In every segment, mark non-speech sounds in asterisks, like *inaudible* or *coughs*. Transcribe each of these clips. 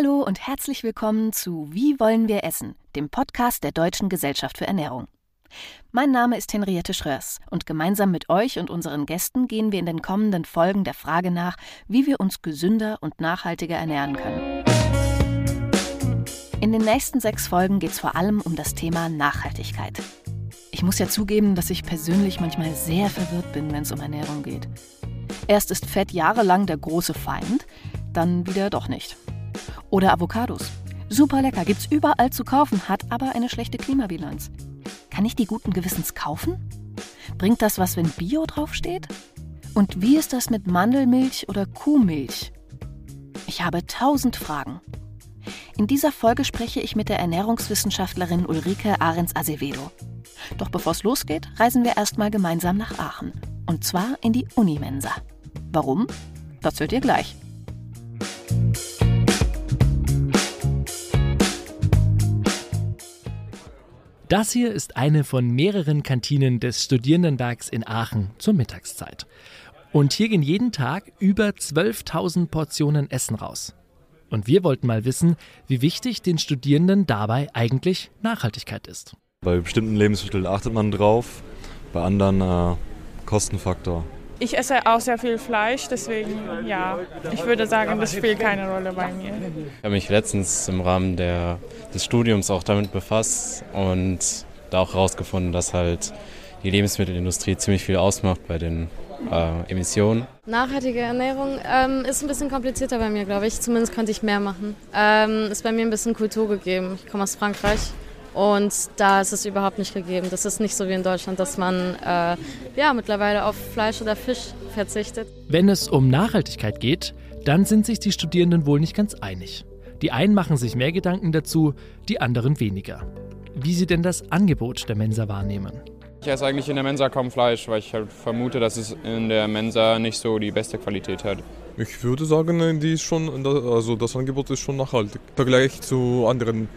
Hallo und herzlich willkommen zu Wie wollen wir essen, dem Podcast der Deutschen Gesellschaft für Ernährung. Mein Name ist Henriette Schröers und gemeinsam mit euch und unseren Gästen gehen wir in den kommenden Folgen der Frage nach, wie wir uns gesünder und nachhaltiger ernähren können. In den nächsten sechs Folgen geht es vor allem um das Thema Nachhaltigkeit. Ich muss ja zugeben, dass ich persönlich manchmal sehr verwirrt bin, wenn es um Ernährung geht. Erst ist Fett jahrelang der große Feind, dann wieder doch nicht. Oder Avocados. Super lecker, gibt's überall zu kaufen, hat aber eine schlechte Klimabilanz. Kann ich die guten Gewissens kaufen? Bringt das was, wenn Bio draufsteht? Und wie ist das mit Mandelmilch oder Kuhmilch? Ich habe tausend Fragen. In dieser Folge spreche ich mit der Ernährungswissenschaftlerin Ulrike Ahrens Azevedo. Doch bevor es losgeht, reisen wir erstmal gemeinsam nach Aachen. Und zwar in die Unimensa. Warum? Das hört ihr gleich. Das hier ist eine von mehreren Kantinen des Studierendenwerks in Aachen zur Mittagszeit. Und hier gehen jeden Tag über 12.000 Portionen Essen raus. Und wir wollten mal wissen, wie wichtig den Studierenden dabei eigentlich Nachhaltigkeit ist. Bei bestimmten Lebensmitteln achtet man drauf, bei anderen äh, Kostenfaktor. Ich esse auch sehr viel Fleisch, deswegen ja, ich würde sagen, das spielt keine Rolle bei mir. Ich habe mich letztens im Rahmen der, des Studiums auch damit befasst und da auch herausgefunden, dass halt die Lebensmittelindustrie ziemlich viel ausmacht bei den äh, Emissionen. Nachhaltige Ernährung ähm, ist ein bisschen komplizierter bei mir, glaube ich. Zumindest könnte ich mehr machen. Ähm, ist bei mir ein bisschen Kultur gegeben. Ich komme aus Frankreich und da ist es überhaupt nicht gegeben. Das ist nicht so wie in Deutschland, dass man äh, ja, mittlerweile auf Fleisch oder Fisch verzichtet. Wenn es um Nachhaltigkeit geht, dann sind sich die Studierenden wohl nicht ganz einig. Die einen machen sich mehr Gedanken dazu, die anderen weniger. Wie sie denn das Angebot der Mensa wahrnehmen. Ich esse eigentlich in der Mensa kaum Fleisch, weil ich halt vermute, dass es in der Mensa nicht so die beste Qualität hat. Ich würde sagen, die ist schon, also das Angebot ist schon nachhaltig. Im Vergleich zu anderen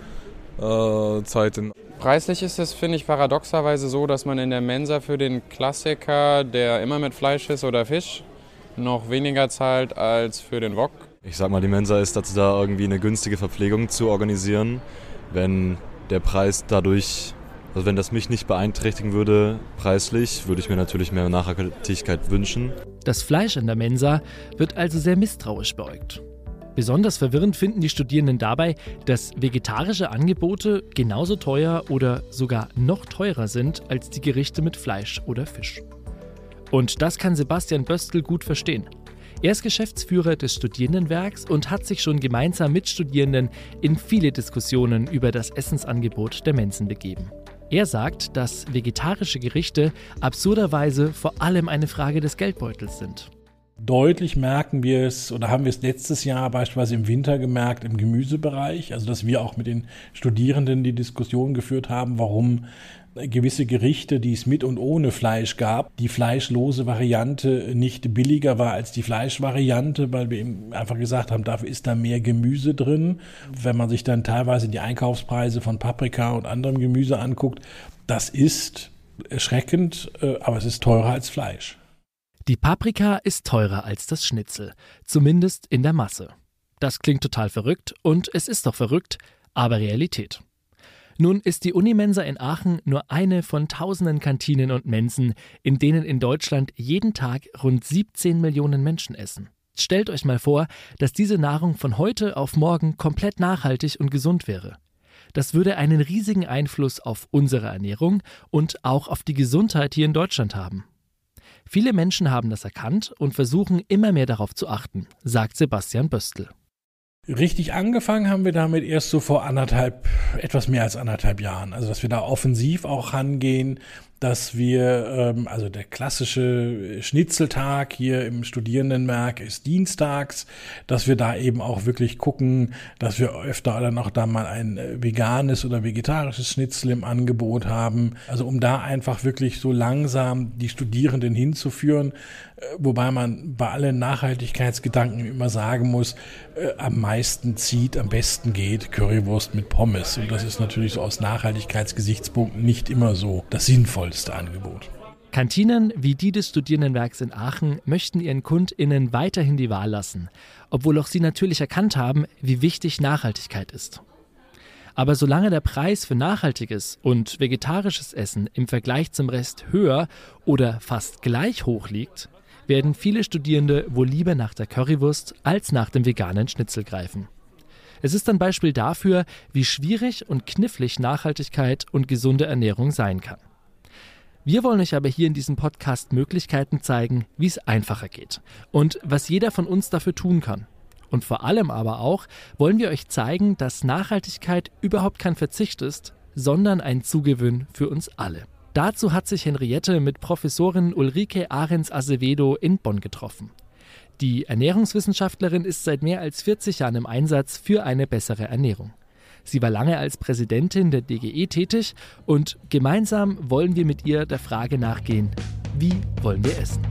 äh, Zeiten. Preislich ist es, finde ich, paradoxerweise so, dass man in der Mensa für den Klassiker, der immer mit Fleisch ist oder Fisch, noch weniger zahlt als für den Wok. Ich sag mal, die Mensa ist dazu da, irgendwie eine günstige Verpflegung zu organisieren. Wenn der Preis dadurch, also wenn das mich nicht beeinträchtigen würde preislich, würde ich mir natürlich mehr Nachhaltigkeit wünschen. Das Fleisch in der Mensa wird also sehr misstrauisch beäugt. Besonders verwirrend finden die Studierenden dabei, dass vegetarische Angebote genauso teuer oder sogar noch teurer sind als die Gerichte mit Fleisch oder Fisch. Und das kann Sebastian Böstl gut verstehen. Er ist Geschäftsführer des Studierendenwerks und hat sich schon gemeinsam mit Studierenden in viele Diskussionen über das Essensangebot der Mensen begeben. Er sagt, dass vegetarische Gerichte absurderweise vor allem eine Frage des Geldbeutels sind. Deutlich merken wir es oder haben wir es letztes Jahr beispielsweise im Winter gemerkt im Gemüsebereich, also dass wir auch mit den Studierenden die Diskussion geführt haben, warum gewisse Gerichte, die es mit und ohne Fleisch gab, die fleischlose Variante nicht billiger war als die Fleischvariante, weil wir eben einfach gesagt haben, dafür ist da mehr Gemüse drin. Wenn man sich dann teilweise die Einkaufspreise von Paprika und anderem Gemüse anguckt, das ist erschreckend, äh, aber es ist teurer als Fleisch. Die Paprika ist teurer als das Schnitzel, zumindest in der Masse. Das klingt total verrückt und es ist doch verrückt, aber Realität. Nun ist die Unimensa in Aachen nur eine von tausenden Kantinen und Mensen, in denen in Deutschland jeden Tag rund 17 Millionen Menschen essen. Stellt euch mal vor, dass diese Nahrung von heute auf morgen komplett nachhaltig und gesund wäre. Das würde einen riesigen Einfluss auf unsere Ernährung und auch auf die Gesundheit hier in Deutschland haben. Viele Menschen haben das erkannt und versuchen immer mehr darauf zu achten, sagt Sebastian Böstl. Richtig angefangen haben wir damit erst so vor anderthalb, etwas mehr als anderthalb Jahren. Also, dass wir da offensiv auch rangehen, dass wir, ähm, also der klassische Schnitzeltag hier im Studierendenwerk ist dienstags, dass wir da eben auch wirklich gucken, dass wir öfter dann auch da mal ein äh, veganes oder vegetarisches Schnitzel im Angebot haben. Also um da einfach wirklich so langsam die Studierenden hinzuführen, äh, wobei man bei allen Nachhaltigkeitsgedanken immer sagen muss, äh, am meisten zieht, am besten geht Currywurst mit Pommes. Und das ist natürlich so aus Nachhaltigkeitsgesichtspunkten nicht immer so das Sinnvollste Angebot. Kantinen wie die des Studierendenwerks in Aachen möchten ihren KundInnen weiterhin die Wahl lassen, obwohl auch sie natürlich erkannt haben, wie wichtig Nachhaltigkeit ist. Aber solange der Preis für nachhaltiges und vegetarisches Essen im Vergleich zum Rest höher oder fast gleich hoch liegt, werden viele Studierende wohl lieber nach der Currywurst als nach dem veganen Schnitzel greifen. Es ist ein Beispiel dafür, wie schwierig und knifflig Nachhaltigkeit und gesunde Ernährung sein kann. Wir wollen euch aber hier in diesem Podcast Möglichkeiten zeigen, wie es einfacher geht und was jeder von uns dafür tun kann. Und vor allem aber auch wollen wir euch zeigen, dass Nachhaltigkeit überhaupt kein Verzicht ist, sondern ein Zugewinn für uns alle. Dazu hat sich Henriette mit Professorin Ulrike Ahrens Azevedo in Bonn getroffen. Die Ernährungswissenschaftlerin ist seit mehr als 40 Jahren im Einsatz für eine bessere Ernährung. Sie war lange als Präsidentin der DGE tätig und gemeinsam wollen wir mit ihr der Frage nachgehen, wie wollen wir essen?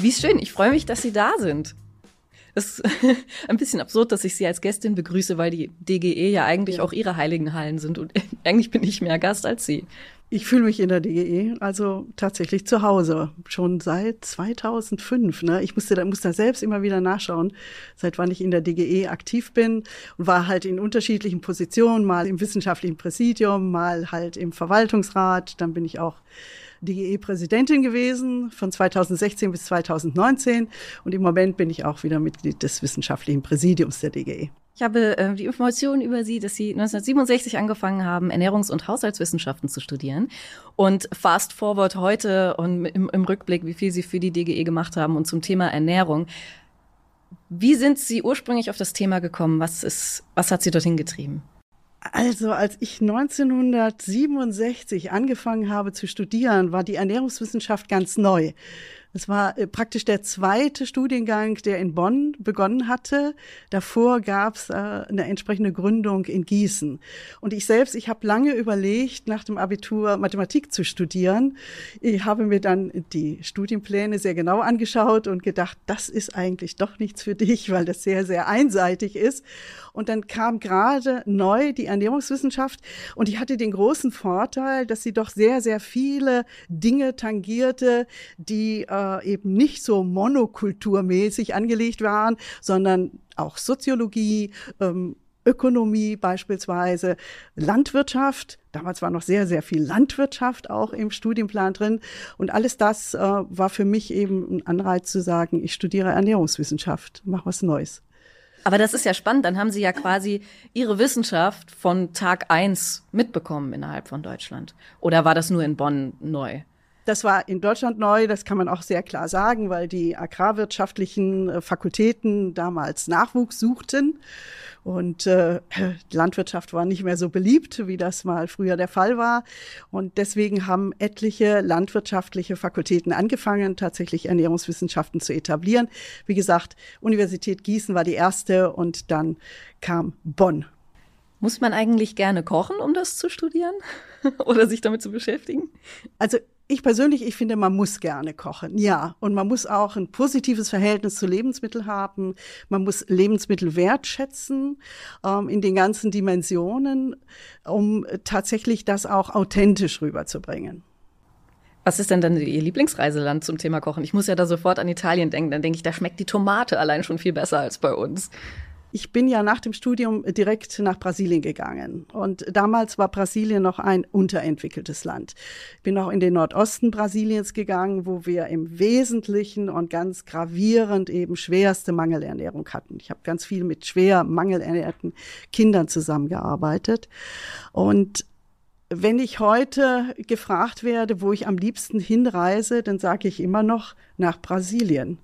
Wie schön, ich freue mich, dass Sie da sind. Es ist *laughs* ein bisschen absurd, dass ich Sie als Gästin begrüße, weil die DGE ja eigentlich ja. auch Ihre heiligen Hallen sind und *laughs* eigentlich bin ich mehr Gast als Sie. Ich fühle mich in der DGE also tatsächlich zu Hause, schon seit 2005. Ne? Ich musste da, muss da selbst immer wieder nachschauen, seit wann ich in der DGE aktiv bin und war halt in unterschiedlichen Positionen, mal im wissenschaftlichen Präsidium, mal halt im Verwaltungsrat. Dann bin ich auch DGE-Präsidentin gewesen von 2016 bis 2019 und im Moment bin ich auch wieder Mitglied des wissenschaftlichen Präsidiums der DGE. Ich habe äh, die Informationen über Sie, dass Sie 1967 angefangen haben, Ernährungs- und Haushaltswissenschaften zu studieren. Und fast forward heute und im, im Rückblick, wie viel Sie für die DGE gemacht haben und zum Thema Ernährung. Wie sind Sie ursprünglich auf das Thema gekommen? Was ist, was hat Sie dorthin getrieben? Also, als ich 1967 angefangen habe zu studieren, war die Ernährungswissenschaft ganz neu. Es war äh, praktisch der zweite Studiengang, der in Bonn begonnen hatte. Davor gab es äh, eine entsprechende Gründung in Gießen. Und ich selbst, ich habe lange überlegt, nach dem Abitur Mathematik zu studieren. Ich habe mir dann die Studienpläne sehr genau angeschaut und gedacht, das ist eigentlich doch nichts für dich, weil das sehr, sehr einseitig ist. Und dann kam gerade neu die Ernährungswissenschaft und die hatte den großen Vorteil, dass sie doch sehr, sehr viele Dinge tangierte, die äh, eben nicht so monokulturmäßig angelegt waren, sondern auch Soziologie, ähm, Ökonomie beispielsweise, Landwirtschaft. Damals war noch sehr, sehr viel Landwirtschaft auch im Studienplan drin. Und alles das äh, war für mich eben ein Anreiz zu sagen, ich studiere Ernährungswissenschaft, mach was Neues. Aber das ist ja spannend. Dann haben Sie ja quasi Ihre Wissenschaft von Tag eins mitbekommen innerhalb von Deutschland. Oder war das nur in Bonn neu? Das war in Deutschland neu, das kann man auch sehr klar sagen, weil die agrarwirtschaftlichen äh, Fakultäten damals Nachwuchs suchten. Und äh, Landwirtschaft war nicht mehr so beliebt, wie das mal früher der Fall war. Und deswegen haben etliche landwirtschaftliche Fakultäten angefangen, tatsächlich Ernährungswissenschaften zu etablieren. Wie gesagt, Universität Gießen war die erste und dann kam Bonn. Muss man eigentlich gerne kochen, um das zu studieren *laughs* oder sich damit zu beschäftigen? Also ich persönlich, ich finde, man muss gerne kochen, ja. Und man muss auch ein positives Verhältnis zu Lebensmitteln haben. Man muss Lebensmittel wertschätzen ähm, in den ganzen Dimensionen, um tatsächlich das auch authentisch rüberzubringen. Was ist denn dann Ihr Lieblingsreiseland zum Thema Kochen? Ich muss ja da sofort an Italien denken. Dann denke ich, da schmeckt die Tomate allein schon viel besser als bei uns. Ich bin ja nach dem Studium direkt nach Brasilien gegangen. Und damals war Brasilien noch ein unterentwickeltes Land. Ich bin auch in den Nordosten Brasiliens gegangen, wo wir im Wesentlichen und ganz gravierend eben schwerste Mangelernährung hatten. Ich habe ganz viel mit schwer mangelernährten Kindern zusammengearbeitet. Und wenn ich heute gefragt werde, wo ich am liebsten hinreise, dann sage ich immer noch nach Brasilien,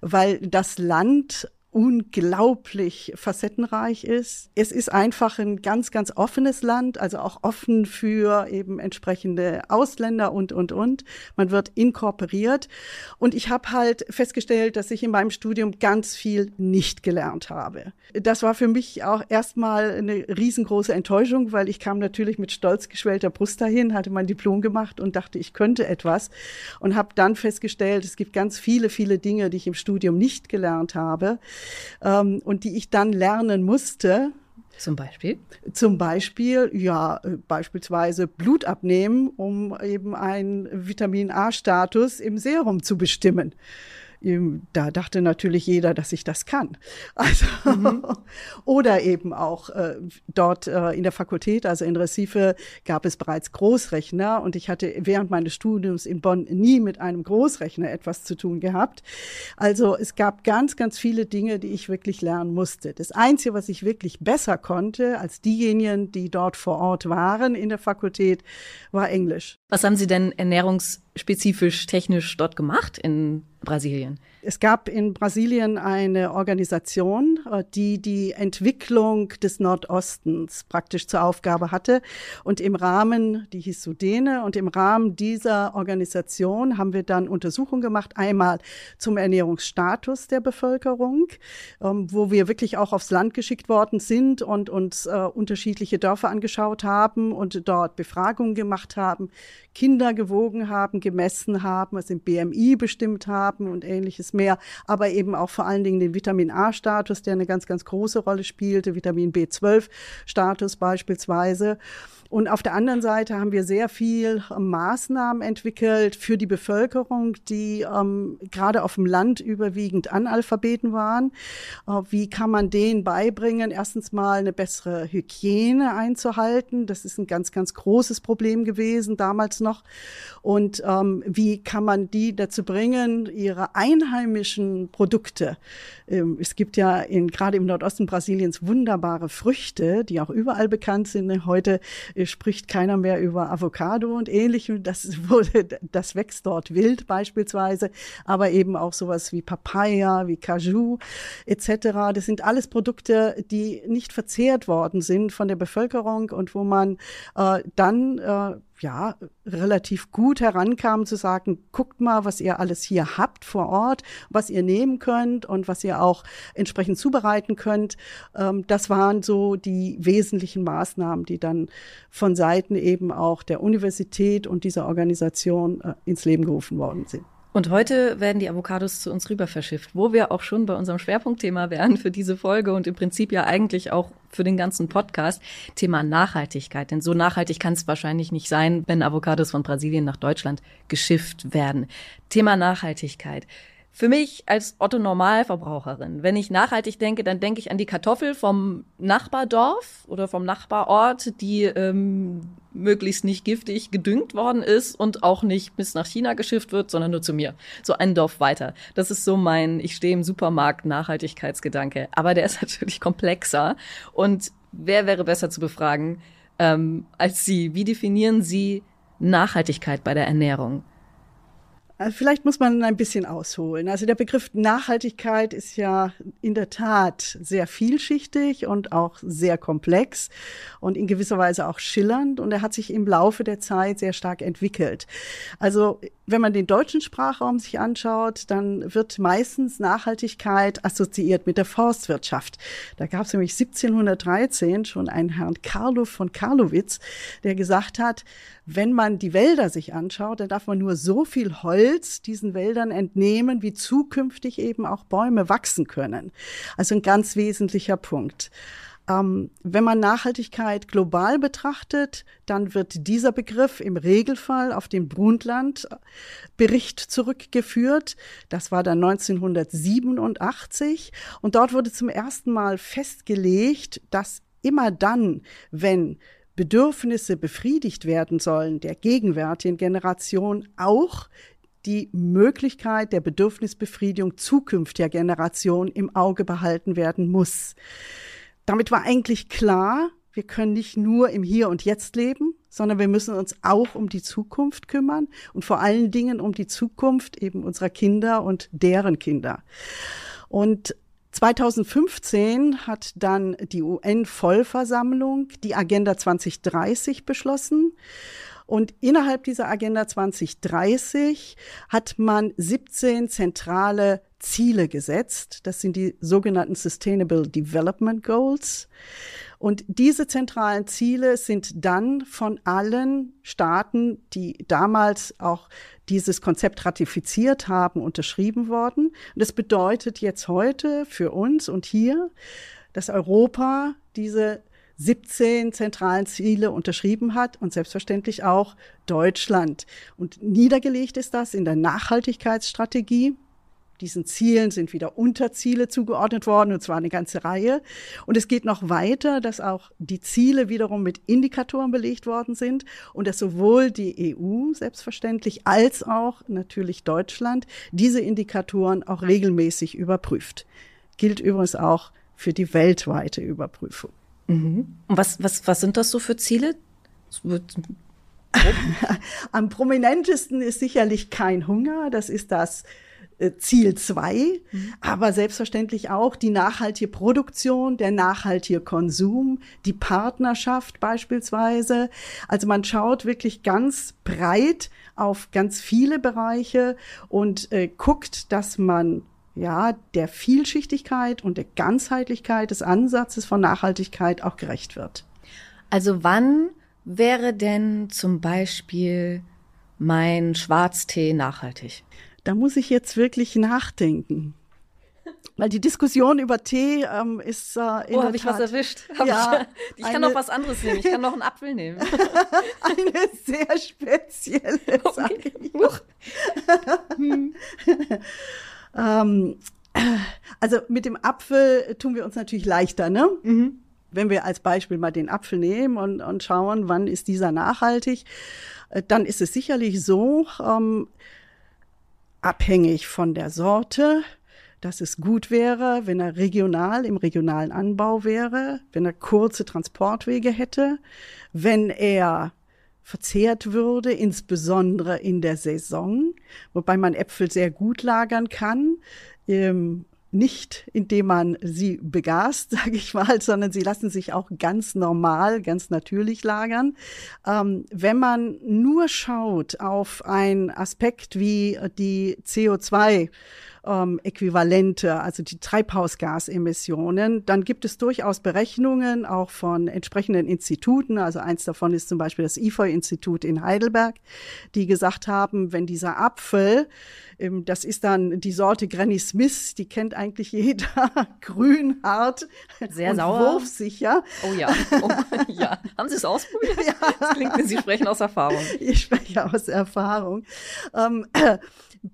weil das Land unglaublich facettenreich ist. Es ist einfach ein ganz, ganz offenes Land, also auch offen für eben entsprechende Ausländer und, und, und. Man wird inkorporiert. Und ich habe halt festgestellt, dass ich in meinem Studium ganz viel nicht gelernt habe. Das war für mich auch erstmal eine riesengroße Enttäuschung, weil ich kam natürlich mit stolz geschwellter Brust dahin, hatte mein Diplom gemacht und dachte, ich könnte etwas und habe dann festgestellt, es gibt ganz viele, viele Dinge, die ich im Studium nicht gelernt habe ähm, und die ich dann lernen musste, Zum Beispiel? Zum Beispiel, ja, beispielsweise Blut abnehmen, um eben einen Vitamin A-Status im Serum zu bestimmen da dachte natürlich jeder, dass ich das kann. Also, mhm. *laughs* oder eben auch äh, dort äh, in der Fakultät, also in Recife, gab es bereits Großrechner und ich hatte während meines Studiums in Bonn nie mit einem Großrechner etwas zu tun gehabt. Also es gab ganz, ganz viele Dinge, die ich wirklich lernen musste. Das Einzige, was ich wirklich besser konnte als diejenigen, die dort vor Ort waren in der Fakultät, war Englisch. Was haben Sie denn ernährungsspezifisch technisch dort gemacht in Brasilien? Es gab in Brasilien eine Organisation, äh, die die Entwicklung des Nordostens praktisch zur Aufgabe hatte. Und im Rahmen, die hieß Sudene, und im Rahmen dieser Organisation haben wir dann Untersuchungen gemacht. Einmal zum Ernährungsstatus der Bevölkerung, ähm, wo wir wirklich auch aufs Land geschickt worden sind und uns äh, unterschiedliche Dörfer angeschaut haben und dort Befragungen gemacht haben, Kinder gewogen haben, gemessen haben, was im BMI bestimmt haben und ähnliches mehr, aber eben auch vor allen Dingen den Vitamin A-Status, der eine ganz, ganz große Rolle spielte, Vitamin B12-Status beispielsweise. Und auf der anderen Seite haben wir sehr viel ähm, Maßnahmen entwickelt für die Bevölkerung, die ähm, gerade auf dem Land überwiegend Analphabeten waren. Äh, wie kann man denen beibringen, erstens mal eine bessere Hygiene einzuhalten? Das ist ein ganz, ganz großes Problem gewesen damals noch. Und ähm, wie kann man die dazu bringen, ihre einheimischen Produkte, ähm, es gibt ja in, gerade im Nordosten Brasiliens wunderbare Früchte, die auch überall bekannt sind. Heute spricht keiner mehr über Avocado und ähnlichem. Das *laughs* wurde, das wächst dort wild beispielsweise, aber eben auch sowas wie Papaya, wie Cajou etc. Das sind alles Produkte, die nicht verzehrt worden sind von der Bevölkerung und wo man äh, dann äh, ja, relativ gut herankam zu sagen, guckt mal, was ihr alles hier habt vor Ort, was ihr nehmen könnt und was ihr auch entsprechend zubereiten könnt. Ähm, das waren so die wesentlichen Maßnahmen, die dann von Seiten eben auch der Universität und dieser Organisation äh, ins Leben gerufen worden sind. Und heute werden die Avocados zu uns rüber verschifft, wo wir auch schon bei unserem Schwerpunktthema wären für diese Folge und im Prinzip ja eigentlich auch für den ganzen Podcast, Thema Nachhaltigkeit. Denn so nachhaltig kann es wahrscheinlich nicht sein, wenn Avocados von Brasilien nach Deutschland geschifft werden. Thema Nachhaltigkeit. Für mich als Otto Normalverbraucherin, wenn ich nachhaltig denke, dann denke ich an die Kartoffel vom Nachbardorf oder vom Nachbarort, die ähm, möglichst nicht giftig gedüngt worden ist und auch nicht bis nach China geschifft wird, sondern nur zu mir. So ein Dorf weiter. Das ist so mein, ich stehe im Supermarkt Nachhaltigkeitsgedanke. Aber der ist *laughs* natürlich komplexer. Und wer wäre besser zu befragen ähm, als Sie? Wie definieren Sie Nachhaltigkeit bei der Ernährung? Also vielleicht muss man ein bisschen ausholen. Also der Begriff Nachhaltigkeit ist ja in der Tat sehr vielschichtig und auch sehr komplex und in gewisser Weise auch schillernd und er hat sich im Laufe der Zeit sehr stark entwickelt. Also wenn man den deutschen Sprachraum sich anschaut, dann wird meistens Nachhaltigkeit assoziiert mit der Forstwirtschaft. Da gab es nämlich 1713 schon einen Herrn Carlo von Karlowitz, der gesagt hat, wenn man die Wälder sich anschaut, dann darf man nur so viel Holz diesen Wäldern entnehmen, wie zukünftig eben auch Bäume wachsen können. Also ein ganz wesentlicher Punkt. Ähm, wenn man Nachhaltigkeit global betrachtet, dann wird dieser Begriff im Regelfall auf den Brundtland-Bericht zurückgeführt. Das war dann 1987 und dort wurde zum ersten Mal festgelegt, dass immer dann, wenn Bedürfnisse befriedigt werden sollen der gegenwärtigen Generation, auch die Möglichkeit der Bedürfnisbefriedigung zukünftiger Generationen im Auge behalten werden muss. Damit war eigentlich klar, wir können nicht nur im Hier und Jetzt leben, sondern wir müssen uns auch um die Zukunft kümmern und vor allen Dingen um die Zukunft eben unserer Kinder und deren Kinder. Und 2015 hat dann die UN-Vollversammlung die Agenda 2030 beschlossen. Und innerhalb dieser Agenda 2030 hat man 17 zentrale Ziele gesetzt. Das sind die sogenannten Sustainable Development Goals. Und diese zentralen Ziele sind dann von allen Staaten, die damals auch dieses Konzept ratifiziert haben, unterschrieben worden. Und das bedeutet jetzt heute für uns und hier, dass Europa diese 17 zentralen Ziele unterschrieben hat und selbstverständlich auch Deutschland. Und niedergelegt ist das in der Nachhaltigkeitsstrategie. Diesen Zielen sind wieder Unterziele zugeordnet worden, und zwar eine ganze Reihe. Und es geht noch weiter, dass auch die Ziele wiederum mit Indikatoren belegt worden sind und dass sowohl die EU selbstverständlich als auch natürlich Deutschland diese Indikatoren auch regelmäßig überprüft. Gilt übrigens auch für die weltweite Überprüfung. Mhm. Und was, was, was sind das so für Ziele? *laughs* Am prominentesten ist sicherlich kein Hunger. Das ist das Ziel 2, mhm. aber selbstverständlich auch die nachhaltige Produktion, der nachhaltige Konsum, die Partnerschaft beispielsweise. Also man schaut wirklich ganz breit auf ganz viele Bereiche und äh, guckt, dass man ja, der Vielschichtigkeit und der Ganzheitlichkeit des Ansatzes von Nachhaltigkeit auch gerecht wird. Also wann wäre denn zum Beispiel mein Schwarztee nachhaltig? Da muss ich jetzt wirklich nachdenken. Weil die Diskussion über Tee ähm, ist äh, in Oh, habe ich was erwischt? Hab ja, ich, *laughs* ich kann noch was anderes nehmen. Ich kann noch einen Apfel nehmen. *laughs* eine sehr spezielle, *laughs* okay. Ähm, also mit dem Apfel tun wir uns natürlich leichter, ne? Mhm. Wenn wir als Beispiel mal den Apfel nehmen und, und schauen, wann ist dieser nachhaltig, äh, dann ist es sicherlich so, ähm, abhängig von der Sorte, dass es gut wäre, wenn er regional im regionalen Anbau wäre, wenn er kurze Transportwege hätte, wenn er verzehrt würde, insbesondere in der Saison, wobei man Äpfel sehr gut lagern kann. Ähm, nicht indem man sie begast, *laughs* sage ich mal, sondern sie lassen sich auch ganz normal, ganz natürlich lagern. Ähm, wenn man nur schaut auf einen Aspekt wie die CO2 ähm, Äquivalente, also die Treibhausgasemissionen, dann gibt es durchaus Berechnungen auch von entsprechenden Instituten. Also eins davon ist zum Beispiel das IFOI-Institut in Heidelberg, die gesagt haben, wenn dieser Apfel, ähm, das ist dann die Sorte Granny Smith, die kennt eigentlich jeder, *laughs* grün, hart Sehr sauer. wurfsicher. Oh ja, oh, *laughs* ja. Haben Sie es ausprobiert? *laughs* Ja. Das klingt, Sie sprechen aus Erfahrung. Ich spreche aus Erfahrung. Ähm,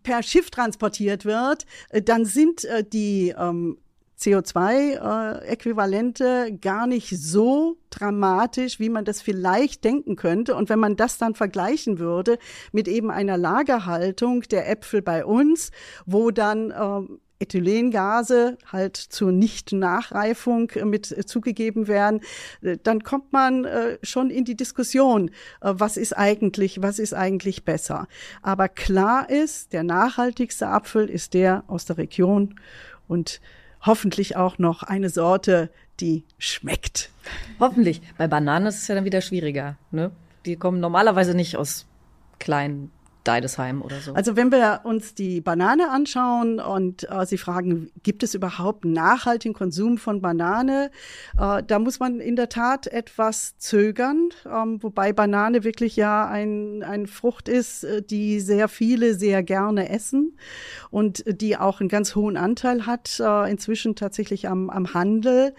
per Schiff transportiert wird, äh, dann sind äh, die ähm, CO2-Äquivalente äh, gar nicht so dramatisch, wie man das vielleicht denken könnte. Und wenn man das dann vergleichen würde mit eben einer Lagerhaltung der Äpfel bei uns, wo dann ähm, Ethylengase halt zur Nicht-Nachreifung mit zugegeben werden, äh, dann kommt man äh, schon in die Diskussion, äh, was ist eigentlich, was ist eigentlich besser. Aber klar ist, der nachhaltigste Apfel ist der aus der Region und hoffentlich auch noch eine Sorte, die schmeckt. Hoffentlich. Bei Bananen ist es ja dann wieder schwieriger. Ne? Die kommen normalerweise nicht aus kleinen Deidesheim oder so. Also wenn wir uns die Banane anschauen und äh, Sie fragen, gibt es überhaupt nachhaltigen Konsum von Banane, äh, da muss man in der Tat etwas zögern, ähm, wobei Banane wirklich ja ein, ein Frucht ist, äh, die sehr viele sehr gerne essen und die auch einen ganz hohen Anteil hat, äh, inzwischen tatsächlich am, am Handel.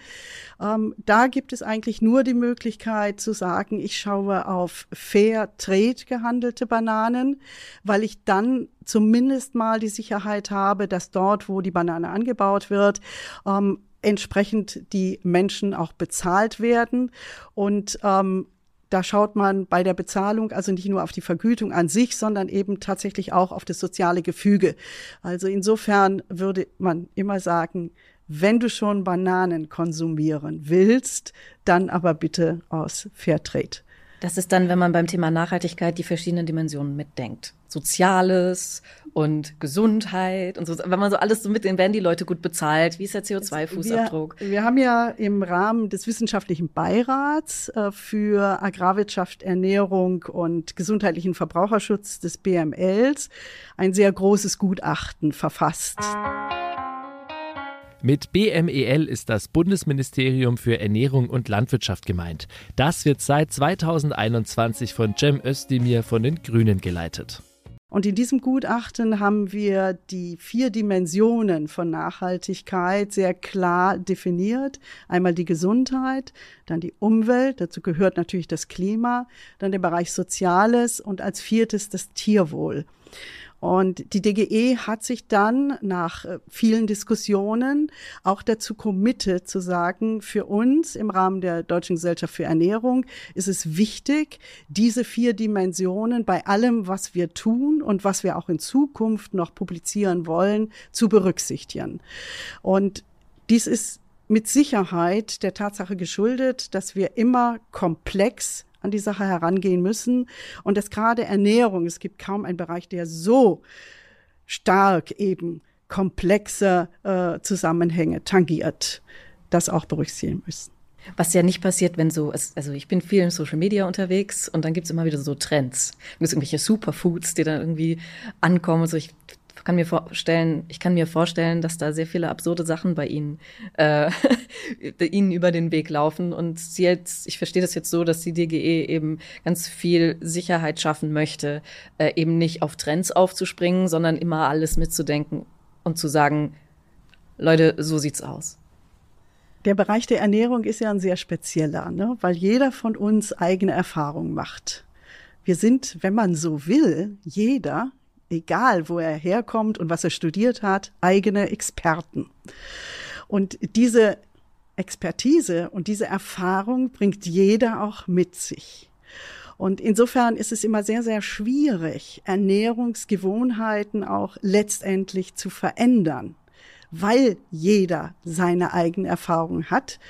Ähm, da gibt es eigentlich nur die Möglichkeit zu sagen, ich schaue auf Fair Trade gehandelte Bananen weil ich dann zumindest mal die Sicherheit habe, dass dort, wo die Banane angebaut wird, ähm, entsprechend die Menschen auch bezahlt werden. Und ähm, da schaut man bei der Bezahlung also nicht nur auf die Vergütung an sich, sondern eben tatsächlich auch auf das soziale Gefüge. Also insofern würde man immer sagen, wenn du schon Bananen konsumieren willst, dann aber bitte aus Fairtrade. Das ist dann, wenn man beim Thema Nachhaltigkeit die verschiedenen Dimensionen mitdenkt. Soziales und Gesundheit und so. Wenn man so alles so mit, dann werden die Leute gut bezahlt. Wie ist der CO2-Fußabdruck? Wir, wir, haben ja im Rahmen des wissenschaftlichen Beirats äh, für Agrarwirtschaft, Ernährung und gesundheitlichen Verbraucherschutz des BMLs ein sehr großes Gutachten verfasst. Mit BMEL ist das Bundesministerium für Ernährung und Landwirtschaft gemeint. Das wird seit 2021 von Cem Özdemir von den Grünen geleitet. Und in diesem Gutachten haben wir die vier Dimensionen von Nachhaltigkeit sehr klar definiert. Einmal die Gesundheit, dann die Umwelt, dazu gehört natürlich das Klima, dann der Bereich Soziales und als viertes das Tierwohl. Und die DGE hat sich dann nach äh, vielen Diskussionen auch dazu committed zu sagen, für uns im Rahmen der Deutschen Gesellschaft für Ernährung ist es wichtig, diese vier Dimensionen bei allem, was wir tun und was wir auch in Zukunft noch publizieren wollen, zu berücksichtigen. Und dies ist mit Sicherheit der Tatsache geschuldet, dass wir immer komplex an die Sache herangehen müssen und dass gerade Ernährung, es gibt kaum einen Bereich, der so stark eben komplexe äh, Zusammenhänge tangiert, das auch berücksichtigen müssen. Was ja nicht passiert, wenn so, also ich bin viel in Social Media unterwegs und dann gibt's immer wieder so Trends. Gibt es irgendwelche Superfoods, die dann irgendwie ankommen und so. Ich kann mir vorstellen, ich kann mir vorstellen, dass da sehr viele absurde Sachen bei Ihnen, äh, *laughs* Ihnen über den Weg laufen. Und Sie jetzt, ich verstehe das jetzt so, dass die DGE eben ganz viel Sicherheit schaffen möchte, äh, eben nicht auf Trends aufzuspringen, sondern immer alles mitzudenken und zu sagen, Leute, so sieht's aus. Der Bereich der Ernährung ist ja ein sehr spezieller, ne? weil jeder von uns eigene Erfahrungen macht. Wir sind, wenn man so will, jeder egal wo er herkommt und was er studiert hat, eigene Experten. Und diese Expertise und diese Erfahrung bringt jeder auch mit sich. Und insofern ist es immer sehr, sehr schwierig, Ernährungsgewohnheiten auch letztendlich zu verändern weil jeder seine eigene Erfahrung hat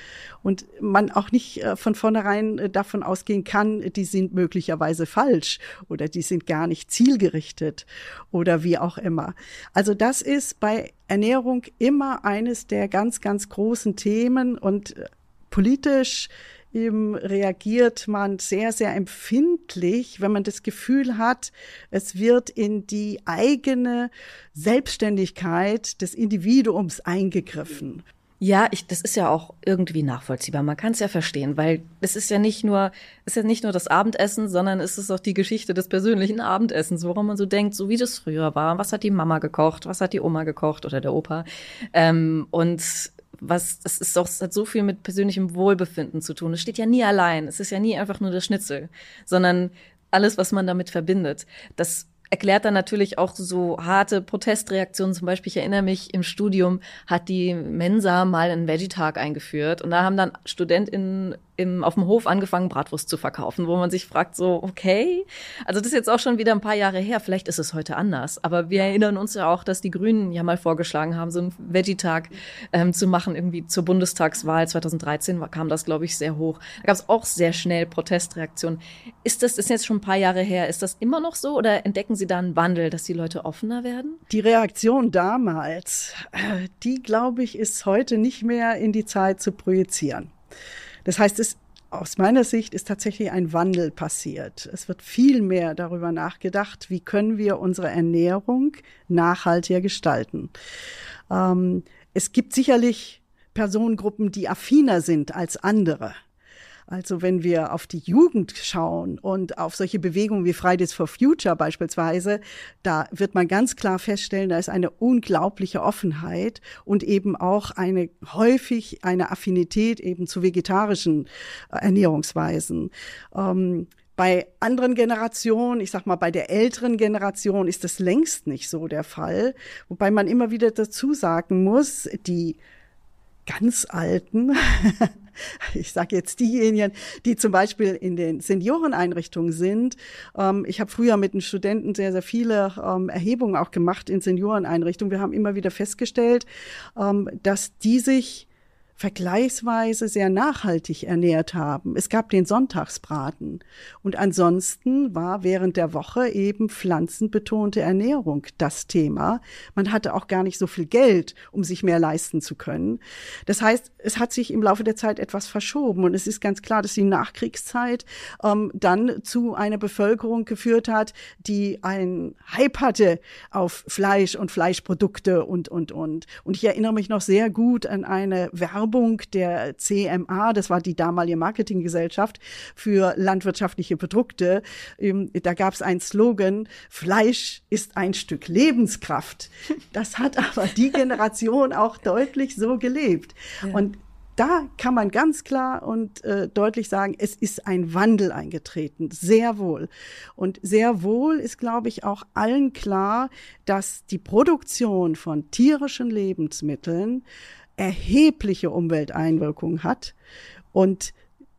und man auch nicht äh, von vornherein äh, davon ausgehen kann, die sind möglicherweise falsch oder die sind gar nicht zielgerichtet oder wie auch immer. Also das ist bei Ernährung immer eines der ganz, ganz großen Themen und äh, politisch eben reagiert man sehr, sehr empfindlich, wenn man das Gefühl hat, es wird in die eigene Selbstständigkeit des Individuums eingegriffen. Ja, ich, das ist ja auch irgendwie nachvollziehbar. Man kann es ja verstehen, weil es ist ja nicht nur, ist ja nicht nur das Abendessen, sondern es ist auch die Geschichte des persönlichen Abendessens, woran man so denkt, so wie das früher war. Was hat die Mama gekocht? Was hat die Oma gekocht oder der Opa? Ähm, und was, das ist doch, das hat so viel mit persönlichem Wohlbefinden zu tun. Es steht ja nie allein. Es ist ja nie einfach nur das Schnitzel, sondern alles, was man damit verbindet. Das erklärt dann natürlich auch so harte Protestreaktionen. Zum Beispiel, ich erinnere mich, im Studium hat die Mensa mal einen Veggie-Tag eingeführt und da haben dann StudentInnen im, auf dem Hof angefangen, Bratwurst zu verkaufen, wo man sich fragt, so, okay, also das ist jetzt auch schon wieder ein paar Jahre her, vielleicht ist es heute anders, aber wir erinnern uns ja auch, dass die Grünen ja mal vorgeschlagen haben, so einen Veggie-Tag ähm, zu machen, irgendwie zur Bundestagswahl 2013 war, kam das, glaube ich, sehr hoch. Da gab es auch sehr schnell Protestreaktionen. Ist das, das ist jetzt schon ein paar Jahre her, ist das immer noch so oder entdecken Sie da einen Wandel, dass die Leute offener werden? Die Reaktion damals, äh, die, glaube ich, ist heute nicht mehr in die Zeit zu projizieren. Das heißt, es, aus meiner Sicht ist tatsächlich ein Wandel passiert. Es wird viel mehr darüber nachgedacht, wie können wir unsere Ernährung nachhaltiger gestalten. Ähm, es gibt sicherlich Personengruppen, die affiner sind als andere. Also wenn wir auf die Jugend schauen und auf solche Bewegungen wie Fridays for Future beispielsweise, da wird man ganz klar feststellen, da ist eine unglaubliche Offenheit und eben auch eine häufig eine Affinität eben zu vegetarischen äh, Ernährungsweisen. Ähm, bei anderen Generationen, ich sag mal, bei der älteren Generation ist das längst nicht so der Fall. Wobei man immer wieder dazu sagen muss, die ganz Alten, *laughs* ich sage jetzt diejenigen, die zum Beispiel in den Senioreneinrichtungen sind. Ähm, ich habe früher mit den Studenten sehr, sehr viele ähm, Erhebungen auch gemacht in Senioreneinrichtungen. Wir haben immer wieder festgestellt, ähm, dass die sich vergleichsweise sehr nachhaltig ernährt haben. Es gab den Sonntagsbraten. Und ansonsten war während der Woche eben pflanzenbetonte Ernährung das Thema. Man hatte auch gar nicht so viel Geld, um sich mehr leisten zu können. Das heißt, es hat sich im Laufe der Zeit etwas verschoben. Und es ist ganz klar, dass die Nachkriegszeit ähm, dann zu einer Bevölkerung geführt hat, die einen Hype hatte auf Fleisch und Fleischprodukte und, und, und. Und ich erinnere mich noch sehr gut an eine Werbung, Werbung der CMA, das war die damalige Marketinggesellschaft für landwirtschaftliche Produkte. Ähm, da gab es einen Slogan, Fleisch ist ein Stück Lebenskraft. *laughs* Das hat aber die Generation auch deutlich so gelebt. Ja. Und da kann man ganz klar und äh, deutlich sagen, es ist ein Wandel eingetreten, sehr wohl. Und sehr wohl ist, glaube ich, auch allen klar, dass die Produktion von tierischen Lebensmitteln erhebliche Umwelteinwirkungen hat und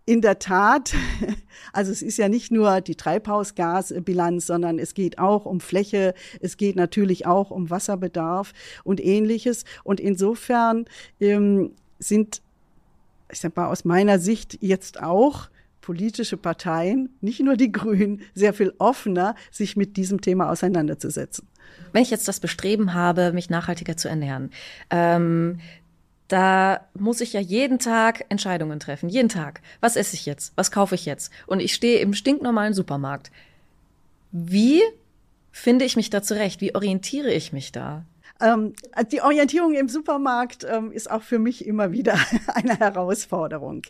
in der Tat, *laughs* also es ist ja nicht nur die Treibhausgasbilanz, sondern es geht auch um Fläche, es geht natürlich auch um Wasserbedarf und ähnliches. Und insofern ähm, sind ich sag mal, aus meiner Sicht jetzt auch politische Parteien, nicht nur die Grünen, sehr viel offener, sich mit diesem Thema auseinanderzusetzen. Wenn ich jetzt das Bestreben habe, mich nachhaltiger zu ernähren, ähm, da muss ich ja jeden Tag Entscheidungen treffen. Jeden Tag. Was esse ich jetzt? Was kaufe ich jetzt? Und ich stehe im stinknormalen Supermarkt. Wie finde ich mich da zurecht? Wie orientiere ich mich da? Ähm, die Orientierung im Supermarkt ähm, ist auch für mich immer wieder *laughs* eine Herausforderung.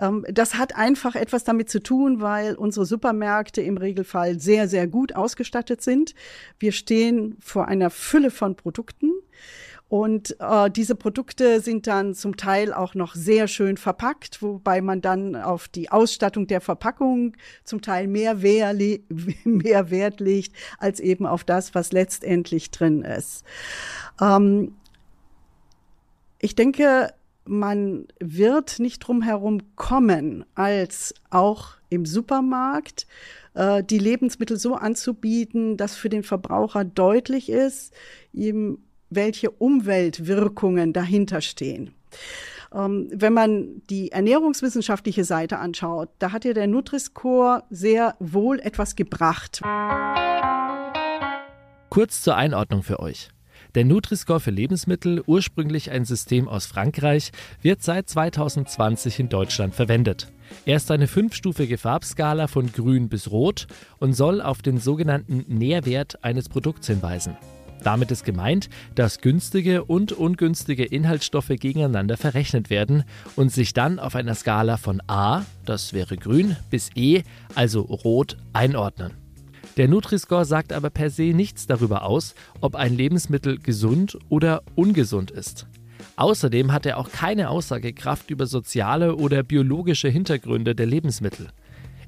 Ähm, das hat einfach etwas damit zu tun, weil unsere Supermärkte im Regelfall sehr, sehr gut ausgestattet sind. Wir stehen vor einer Fülle von Produkten. Und äh, diese Produkte sind dann zum Teil auch noch sehr schön verpackt, wobei man dann auf die Ausstattung der Verpackung zum Teil mehr, Wehr *laughs* mehr Wert legt, als eben auf das, was letztendlich drin ist. Ähm, ich denke, man wird nicht drum herum kommen, als auch im Supermarkt äh, die Lebensmittel so anzubieten, dass für den Verbraucher deutlich ist, ihm welche Umweltwirkungen dahinter stehen. Ähm, wenn man die ernährungswissenschaftliche Seite anschaut, da hat ja der Nutri-Score sehr wohl etwas gebracht. Kurz zur Einordnung für euch. Der Nutri-Score für Lebensmittel, ursprünglich ein System aus Frankreich, wird seit 2020 in Deutschland verwendet. Er ist eine fünfstufige Farbskala von grün bis rot und soll auf den sogenannten Nährwert eines Produkts hinweisen. Damit ist gemeint, dass günstige und ungünstige Inhaltsstoffe gegeneinander verrechnet werden und sich dann auf einer Skala von A, das wäre grün, bis E, also rot, einordnen. Der Nutri-Score sagt aber per se nichts darüber aus, ob ein Lebensmittel gesund oder ungesund ist. Außerdem hat er auch keine Aussagekraft über soziale oder biologische Hintergründe der Lebensmittel.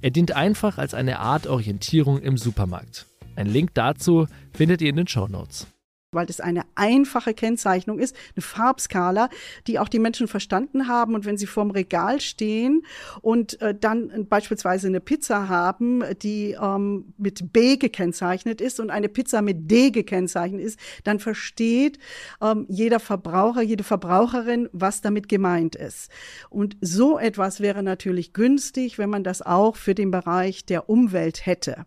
Er dient einfach als eine Art Orientierung im Supermarkt. Ein Link dazu findet ihr in den Show Notes weil das eine einfache Kennzeichnung ist, eine Farbskala, die auch die Menschen verstanden haben. Und wenn sie vorm Regal stehen und äh, dann beispielsweise eine Pizza haben, die ähm, mit B gekennzeichnet ist und eine Pizza mit D gekennzeichnet ist, dann versteht ähm, jeder Verbraucher, jede Verbraucherin, was damit gemeint ist. Und so etwas wäre natürlich günstig, wenn man das auch für den Bereich der Umwelt hätte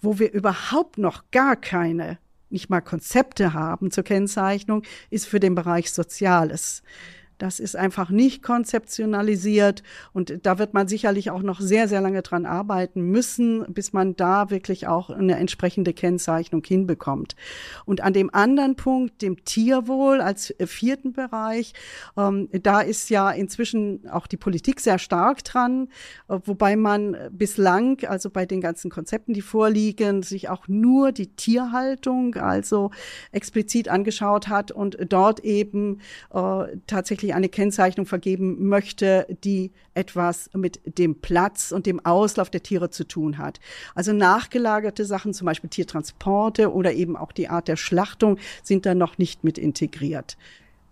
wo wir überhaupt noch gar keine nicht mal Konzepte haben zur Kennzeichnung, ist für den Bereich Soziales. Das ist einfach nicht konzeptionalisiert und da wird man sicherlich auch noch sehr, sehr lange dran arbeiten müssen, bis man da wirklich auch eine entsprechende Kennzeichnung hinbekommt. Und an dem anderen Punkt, dem Tierwohl als vierten Bereich, ähm, da ist ja inzwischen auch die Politik sehr stark dran, äh, wobei man bislang, also bei den ganzen Konzepten, die vorliegen, sich auch nur die Tierhaltung, also explizit angeschaut hat und dort eben äh, tatsächlich tatsächlich eine Kennzeichnung vergeben möchte, die etwas mit dem Platz und dem Auslauf der Tiere zu tun hat. Also nachgelagerte Sachen, zum Beispiel Tiertransporte oder eben auch die Art der Schlachtung, sind da noch nicht mit integriert.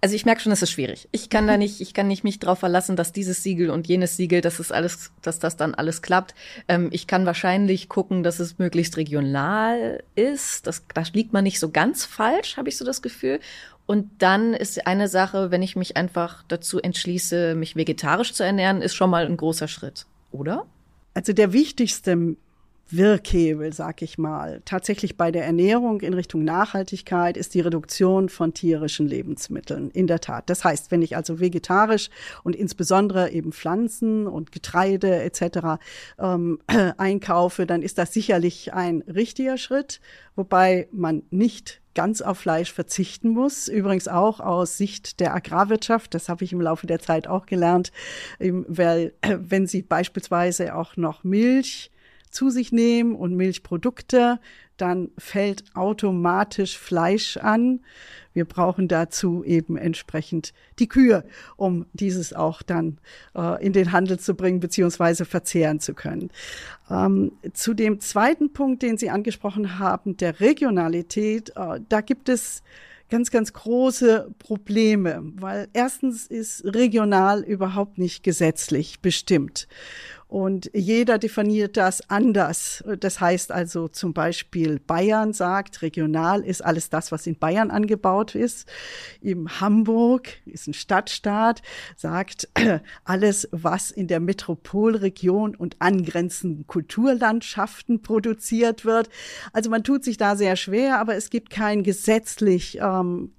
Also ich merke schon, es ist schwierig. Ich kann da nicht, ich kann nicht mich darauf verlassen, dass dieses Siegel und jenes Siegel, dass es alles, dass das dann alles klappt. Ähm, ich kann wahrscheinlich gucken, dass es möglichst regional ist. Das, da liegt man nicht so ganz falsch, habe ich so das Gefühl. Und dann ist eine Sache, wenn ich mich einfach dazu entschließe, mich vegetarisch zu ernähren, ist schon mal ein großer Schritt, oder? Also der wichtigste Wirkhebel, sag ich mal, tatsächlich bei der Ernährung in Richtung Nachhaltigkeit ist die Reduktion von tierischen Lebensmitteln. In der Tat. Das heißt, wenn ich also vegetarisch und insbesondere eben Pflanzen und Getreide etc. Ähm, *clears throat* einkaufe, dann ist das sicherlich ein richtiger Schritt, wobei man nicht ganz auf Fleisch verzichten muss. Übrigens auch aus Sicht der Agrarwirtschaft. Das habe ich im Laufe der Zeit auch gelernt, weil *clears throat* wenn Sie beispielsweise auch noch Milch zu sich nehmen und Milchprodukte, dann fällt automatisch Fleisch an. Wir brauchen dazu eben entsprechend die Kühe, um dieses auch dann äh, in den Handel zu bringen beziehungsweise verzehren zu können. Ähm, zu dem zweiten Punkt, den Sie angesprochen haben, der Regionalität, äh, da gibt es ganz, ganz große Probleme, weil erstens ist regional überhaupt nicht gesetzlich bestimmt. Und jeder definiert das anders. Das heißt also zum Beispiel Bayern sagt, regional ist alles das, was in Bayern angebaut ist. Im Hamburg ist ein Stadtstaat, sagt *clears throat* alles, was in der Metropolregion und angrenzenden Kulturlandschaften produziert wird. Also man tut sich da sehr schwer, aber es gibt kein gesetzlich ähm,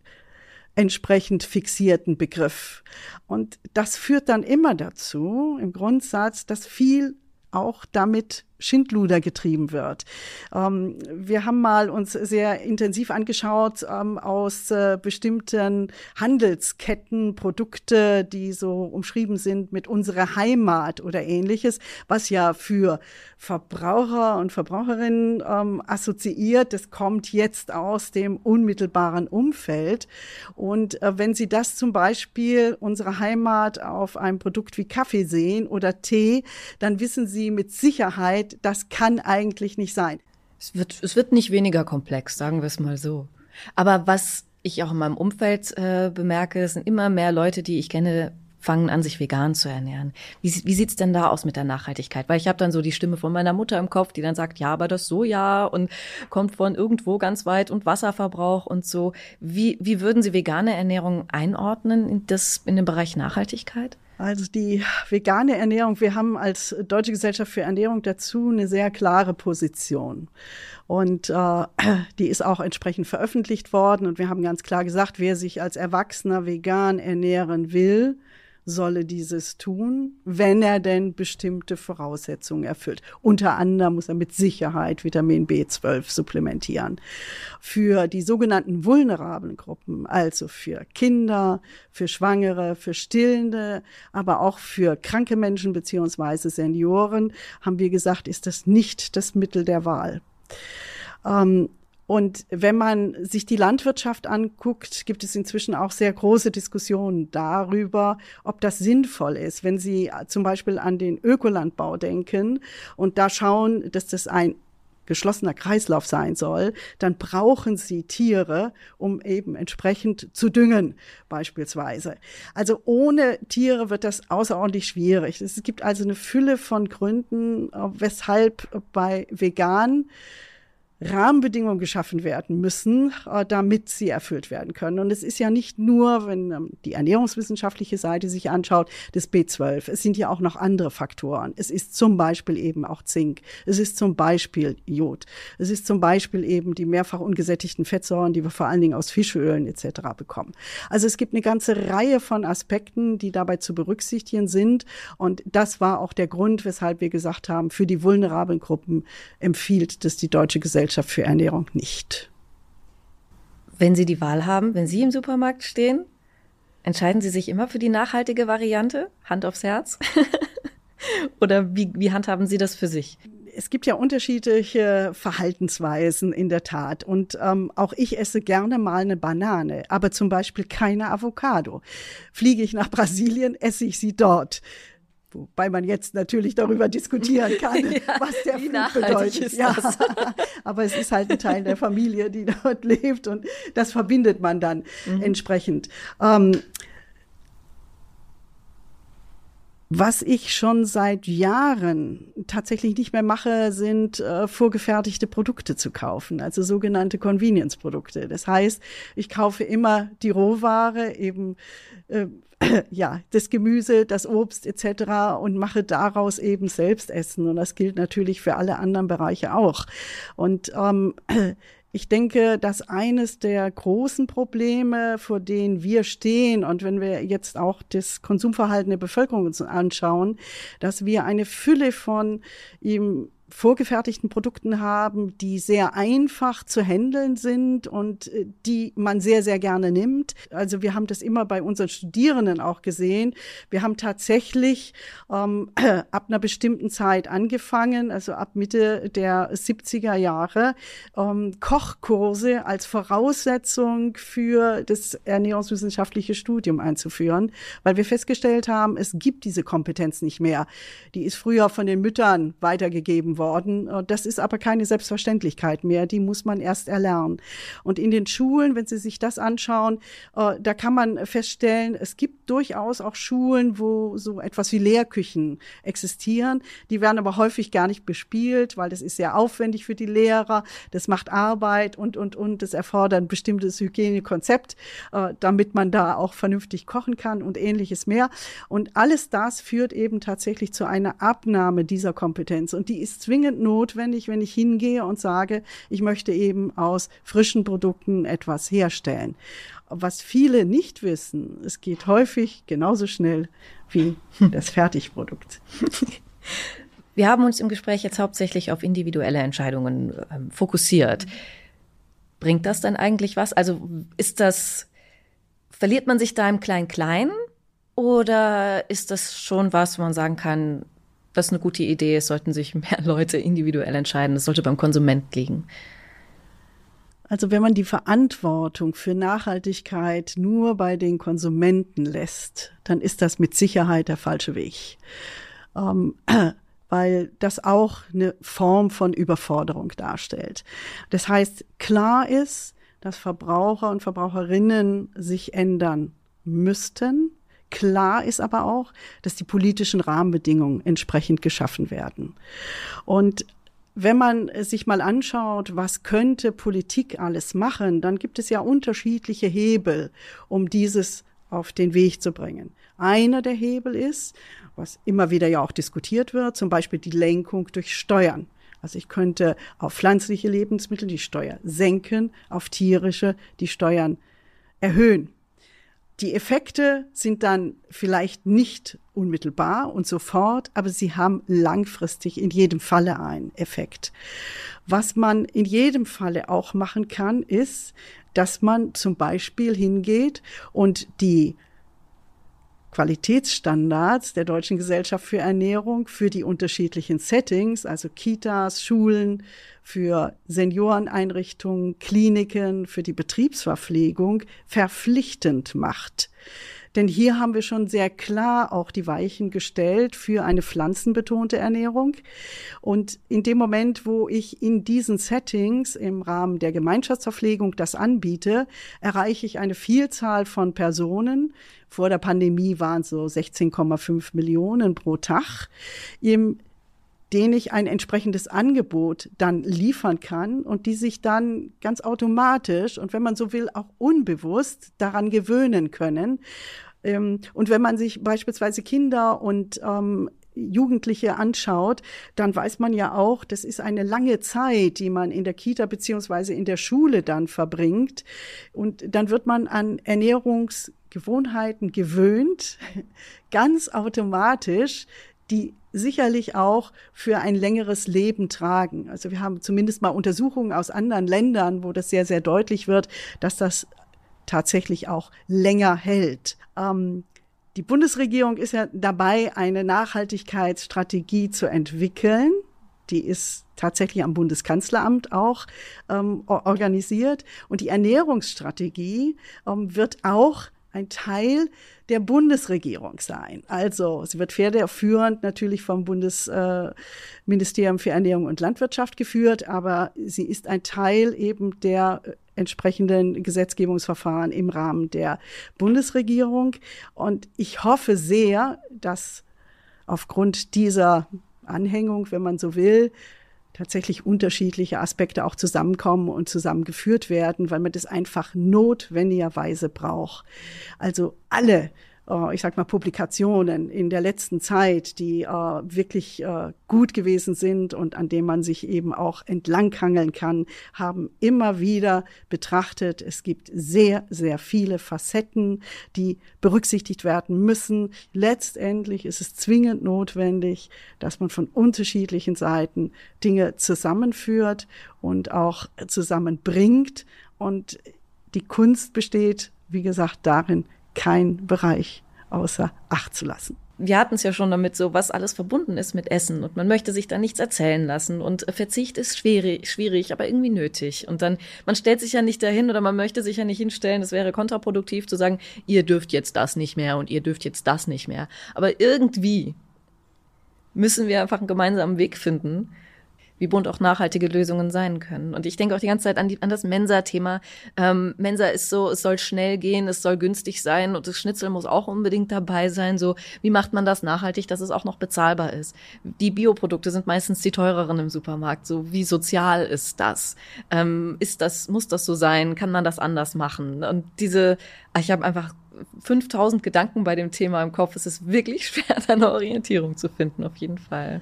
entsprechend fixierten Begriff. Und das führt dann immer dazu, im Grundsatz, dass viel auch damit Schindluder getrieben wird. Ähm, wir haben mal uns sehr intensiv angeschaut ähm, aus äh, bestimmten Handelsketten Produkte, die so umschrieben sind mit unserer Heimat oder ähnliches, was ja für Verbraucher und Verbraucherinnen ähm, assoziiert. Das kommt jetzt aus dem unmittelbaren Umfeld. Und äh, wenn Sie das zum Beispiel unsere Heimat auf einem Produkt wie Kaffee sehen oder Tee, dann wissen Sie mit Sicherheit, Zeit, das kann eigentlich nicht sein. Es wird, es wird nicht weniger komplex, sagen wir es mal so. Aber was ich auch in meinem Umfeld äh, bemerke, sind immer mehr Leute, die ich kenne, fangen an, sich vegan zu ernähren. Wie, wie sieht's denn da aus mit der Nachhaltigkeit? Weil ich habe dann so die Stimme von meiner Mutter im Kopf, die dann sagt, ja, aber das Soja und kommt von irgendwo ganz weit und Wasserverbrauch und so. Wie, wie würden Sie vegane Ernährung einordnen in, das, in den Bereich Nachhaltigkeit? Also die vegane Ernährung, wir haben als Deutsche Gesellschaft für Ernährung dazu eine sehr klare Position. Und äh, die ist auch entsprechend veröffentlicht worden. Und wir haben ganz klar gesagt, wer sich als Erwachsener vegan ernähren will, solle dieses tun, wenn er denn bestimmte Voraussetzungen erfüllt. Unter anderem muss er mit Sicherheit Vitamin B12 supplementieren. Für die sogenannten vulnerablen Gruppen, also für Kinder, für Schwangere, für Stillende, aber auch für kranke Menschen beziehungsweise Senioren, haben wir gesagt, ist das nicht das Mittel der Wahl. Ähm, und wenn man sich die Landwirtschaft anguckt, gibt es inzwischen auch sehr große Diskussionen darüber, ob das sinnvoll ist. Wenn Sie zum Beispiel an den Ökolandbau denken und da schauen, dass das ein geschlossener Kreislauf sein soll, dann brauchen sie Tiere, um eben entsprechend zu düngen, beispielsweise. Also ohne Tiere wird das außerordentlich schwierig. Es gibt also eine Fülle von Gründen, weshalb bei vegan Rahmenbedingungen geschaffen werden müssen, äh, damit sie erfüllt werden können. Und es ist ja nicht nur, wenn ähm, die ernährungswissenschaftliche Seite sich anschaut, das B12. Es sind ja auch noch andere Faktoren. Es ist zum Beispiel eben auch Zink. Es ist zum Beispiel Jod. Es ist zum Beispiel eben die mehrfach ungesättigten Fettsäuren, die wir vor allen Dingen aus Fischölen etc. bekommen. Also es gibt eine ganze Reihe von Aspekten, die dabei zu berücksichtigen sind. Und das war auch der Grund, weshalb wir gesagt haben, für die vulnerablen Gruppen empfiehlt das die Deutsche Gesellschaft Gesellschaft für Ernährung nicht. Wenn Sie die Wahl haben, wenn Sie im Supermarkt stehen, entscheiden Sie sich immer für die nachhaltige Variante? Hand aufs Herz? *laughs* Oder wie, wie handhaben Sie das für sich? es gibt ja unterschiedliche Verhaltensweisen in der Tat. Und ähm, auch ich esse gerne mal eine Banane, aber zum Beispiel keine Avocado. Fliege ich nach Brasilien, esse ich sie dort. Wobei man jetzt natürlich darüber diskutieren *laughs* kann, ja, was der Flug bedeutet. ja. *laughs* Aber es ist halt ein Teil der Familie, die *laughs* dort lebt und das verbindet man dann mhm. entsprechend. Ähm, was ich schon seit Jahren tatsächlich nicht mehr mache, sind äh, vorgefertigte Produkte zu kaufen, also sogenannte Convenience-Produkte. Das heißt, ich kaufe immer die Rohware, eben äh, *coughs* ja, das Gemüse, das Obst etc. und mache daraus eben selbst Essen. Und das gilt natürlich für alle anderen Bereiche auch. Und ähm, *coughs* ich denke, dass eines der großen Probleme, vor denen wir stehen, und wenn wir jetzt auch das Konsumverhalten der Bevölkerung uns anschauen, dass wir eine Fülle von ihm vorgefertigten Produkten haben, die sehr einfach zu handeln sind und äh, die man sehr, sehr gerne nimmt. Also wir haben das immer bei unseren Studierenden auch gesehen. Wir haben tatsächlich ähm, *clears throat* ab einer bestimmten Zeit angefangen, also ab Mitte der 70er Jahre, ähm, Kochkurse als Voraussetzung für das ernährungswissenschaftliche Studium einzuführen, weil wir festgestellt haben, es gibt diese Kompetenz nicht mehr. Die ist früher von den Müttern weitergegeben worden. Das ist aber keine Selbstverständlichkeit mehr. Die muss man erst erlernen. Und in den Schulen, wenn Sie sich das anschauen, äh, da kann man feststellen, es gibt durchaus auch Schulen, wo so etwas wie Lehrküchen existieren. Die werden aber häufig gar nicht bespielt, weil das ist sehr aufwendig für die Lehrer. Das macht Arbeit und, und, und. Das erfordert ein bestimmtes Hygienekonzept, äh, damit man da auch vernünftig kochen kann und ähnliches mehr. Und alles das führt eben tatsächlich zu einer Abnahme dieser Kompetenz. Und die ist zwingend notwendig, wenn ich hingehe und sage, ich möchte eben aus frischen Produkten etwas herstellen. Was viele nicht wissen, es geht häufig genauso schnell wie *laughs* das Fertigprodukt. Wir haben uns im Gespräch jetzt hauptsächlich auf individuelle Entscheidungen äh, fokussiert. Bringt das dann eigentlich was? Also ist das, verliert man sich da im Klein-Klein? Oder ist das schon was, wo man sagen kann, das ist eine gute Idee. Es sollten sich mehr *laughs* Leute individuell entscheiden. Das sollte beim Konsument liegen. Also wenn man die Verantwortung für Nachhaltigkeit nur bei den Konsumenten lässt, dann ist das mit Sicherheit der falsche Weg. Ähm, *clears throat* weil das auch eine Form von Überforderung darstellt. Das heißt, klar ist, dass Verbraucher und Verbraucherinnen sich ändern müssten, Klar ist aber auch, dass die politischen Rahmenbedingungen entsprechend geschaffen werden. Und wenn man sich mal anschaut, was könnte Politik alles machen, dann gibt es ja unterschiedliche Hebel, um dieses auf den Weg zu bringen. Einer der Hebel ist, was immer wieder ja auch diskutiert wird, zum Beispiel die Lenkung durch Steuern. Also ich könnte auf pflanzliche Lebensmittel die Steuer senken, auf tierische die Steuern erhöhen. Die Effekte sind dann vielleicht nicht unmittelbar und sofort, aber sie haben langfristig in jedem Falle einen Effekt. Was man in jedem Falle auch machen kann, ist, dass man zum Beispiel hingeht und die Qualitätsstandards der Deutschen Gesellschaft für Ernährung für die unterschiedlichen Settings, also Kitas, Schulen, für Senioreneinrichtungen, Kliniken, für die Betriebsverpflegung verpflichtend macht. Denn hier haben wir schon sehr klar auch die Weichen gestellt für eine pflanzenbetonte Ernährung. Und in dem Moment, wo ich in diesen Settings im Rahmen der Gemeinschaftsverpflegung das anbiete, erreiche ich eine Vielzahl von Personen. Vor der Pandemie waren es so 16,5 Millionen pro Tag. Im den ich ein entsprechendes Angebot dann liefern kann und die sich dann ganz automatisch und wenn man so will auch unbewusst daran gewöhnen können. Ähm, und wenn man sich beispielsweise Kinder und ähm, Jugendliche anschaut, dann weiß man ja auch, das ist eine lange Zeit, die man in der Kita beziehungsweise in der Schule dann verbringt. Und dann wird man an Ernährungsgewohnheiten gewöhnt, *laughs* ganz automatisch, die sicherlich auch für ein längeres Leben tragen. Also wir haben zumindest mal Untersuchungen aus anderen Ländern, wo das sehr, sehr deutlich wird, dass das tatsächlich auch länger hält. Ähm, die Bundesregierung ist ja dabei, eine Nachhaltigkeitsstrategie zu entwickeln. Die ist tatsächlich am Bundeskanzleramt auch ähm, organisiert. Und die Ernährungsstrategie ähm, wird auch ein Teil der Bundesregierung sein. Also sie wird federführend natürlich vom Bundesministerium äh, für Ernährung und Landwirtschaft geführt, aber sie ist ein Teil eben der äh, entsprechenden Gesetzgebungsverfahren im Rahmen der Bundesregierung. Und ich hoffe sehr, dass aufgrund dieser Anhängung, wenn man so will, tatsächlich unterschiedliche Aspekte auch zusammenkommen und zusammengeführt werden, weil man das einfach notwendigerweise braucht. Also alle äh, ich sag mal, Publikationen in der letzten Zeit, die äh, wirklich äh, gut gewesen sind und an denen man sich eben auch entlanghangeln kann, haben immer wieder betrachtet, es gibt sehr, sehr viele Facetten, die berücksichtigt werden müssen. Letztendlich ist es zwingend notwendig, dass man von unterschiedlichen Seiten Dinge zusammenführt und auch zusammenbringt. Und die Kunst besteht, wie gesagt, darin, kein Bereich außer Acht zu lassen wir hatten es ja schon damit, so was alles verbunden ist mit Essen und man möchte sich da nichts erzählen lassen und Verzicht ist schwierig, schwierig, aber irgendwie nötig. Und dann, man stellt sich ja nicht dahin oder man möchte sich ja nicht hinstellen, es wäre kontraproduktiv zu sagen, ihr dürft jetzt das nicht mehr und ihr dürft jetzt das nicht mehr. Aber irgendwie müssen wir einfach einen gemeinsamen Weg finden, wie bunt auch nachhaltige Lösungen sein können. Und ich denke auch die ganze Zeit an, die, an das Mensa-Thema. Ähm, Mensa ist so, es soll schnell gehen, es soll günstig sein und das Schnitzel muss auch unbedingt dabei sein. So, wie macht man das nachhaltig, dass es auch noch bezahlbar ist? Die Bioprodukte sind meistens die teureren im Supermarkt. So, wie sozial ist das? Ähm, ist das, muss das so sein? Kann man das anders machen? Und diese, ich habe einfach 5000 Gedanken bei dem Thema im Kopf. Es ist wirklich *laughs* schwer, da eine Orientierung zu finden, auf jeden Fall.